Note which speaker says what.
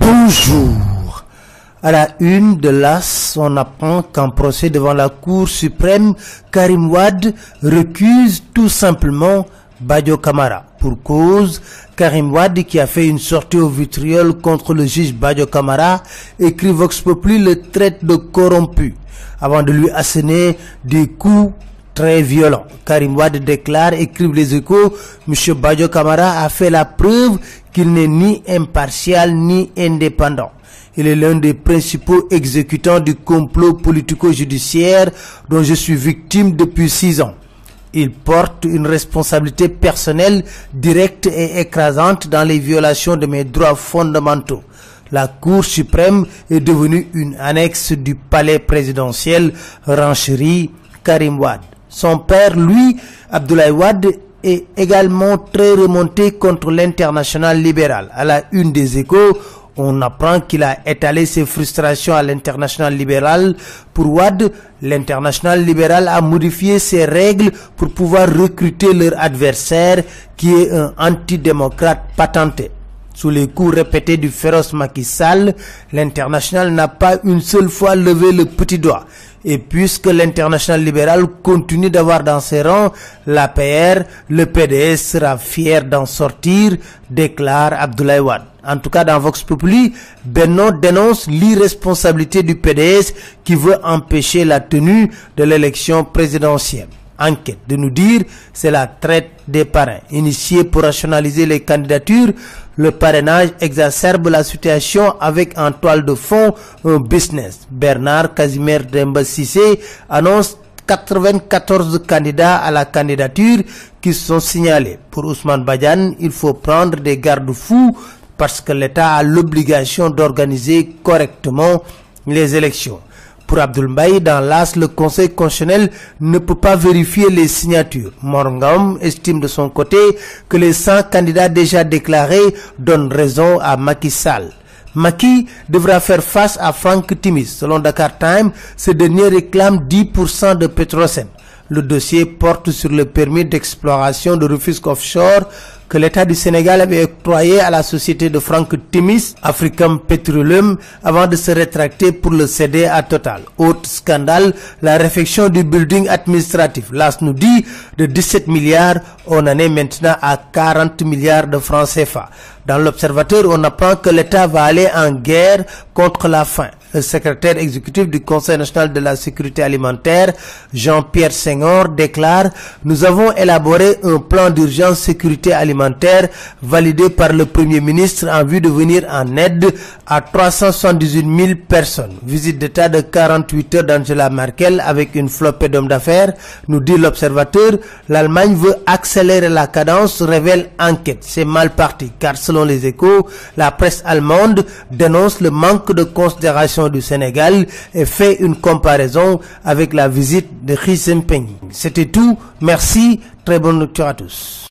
Speaker 1: Bonjour. À la une de l'AS, on apprend qu'en procès devant la Cour suprême, Karim Wad recuse tout simplement Badio Kamara. Pour cause, Karim Wad, qui a fait une sortie au vitriol contre le juge Badio Kamara, écrit Vox Populi le traite de corrompu, avant de lui asséner des coups très violents. Karim Wad déclare, écrivent les échos, M. Badio Kamara a fait la preuve qu'il n'est ni impartial ni indépendant. Il est l'un des principaux exécutants du complot politico-judiciaire dont je suis victime depuis six ans. Il porte une responsabilité personnelle directe et écrasante dans les violations de mes droits fondamentaux. La Cour suprême est devenue une annexe du palais présidentiel, renchérit Karim Wad. Son père, lui, Abdoulaye Wad, est également très remonté contre l'international libéral. À la une des échos, on apprend qu'il a étalé ses frustrations à l'international libéral. Pour Wad, l'international libéral a modifié ses règles pour pouvoir recruter leur adversaire qui est un antidémocrate patenté. Sous les coups répétés du féroce Macky Sall, l'international n'a pas une seule fois levé le petit doigt. Et puisque l'international libéral continue d'avoir dans ses rangs l'APR, le PDS sera fier d'en sortir, déclare Abdoulaye Wade. En tout cas, dans Vox Populi, Benno dénonce l'irresponsabilité du PDS qui veut empêcher la tenue de l'élection présidentielle enquête de nous dire c'est la traite des parrains. Initié pour rationaliser les candidatures, le parrainage exacerbe la situation avec en toile de fond un business. Bernard Casimir Demba annonce 94 candidats à la candidature qui sont signalés. Pour Ousmane Badian, il faut prendre des garde-fous parce que l'État a l'obligation d'organiser correctement les élections. Pour Abdul Mbaye, dans l'AS, le Conseil constitutionnel ne peut pas vérifier les signatures. Morgam estime de son côté que les 100 candidats déjà déclarés donnent raison à Macky Sall. Macky devra faire face à Frank Timis. Selon Dakar Time, ce dernier réclame 10% de Petrosen. Le dossier porte sur le permis d'exploration de Rufisque Offshore que l'État du Sénégal avait octroyé à la société de Frank Timis, African Petroleum, avant de se rétracter pour le céder à Total. Autre scandale, la réfection du building administratif. L'AS nous dit de 17 milliards, on en est maintenant à 40 milliards de francs CFA. Dans l'Observateur, on apprend que l'État va aller en guerre contre la faim secrétaire exécutif du Conseil national de la sécurité alimentaire, Jean-Pierre Senghor, déclare « Nous avons élaboré un plan d'urgence sécurité alimentaire validé par le Premier ministre en vue de venir en aide à 378 000 personnes. » Visite d'État de 48 heures d'Angela Merkel avec une flopée d'hommes d'affaires, nous dit l'Observateur, l'Allemagne veut accélérer la cadence, révèle enquête. C'est mal parti, car selon les échos, la presse allemande dénonce le manque de considération du Sénégal et fait une comparaison avec la visite de Xi Jinping. C'était tout. Merci. Très bonne lecture à tous.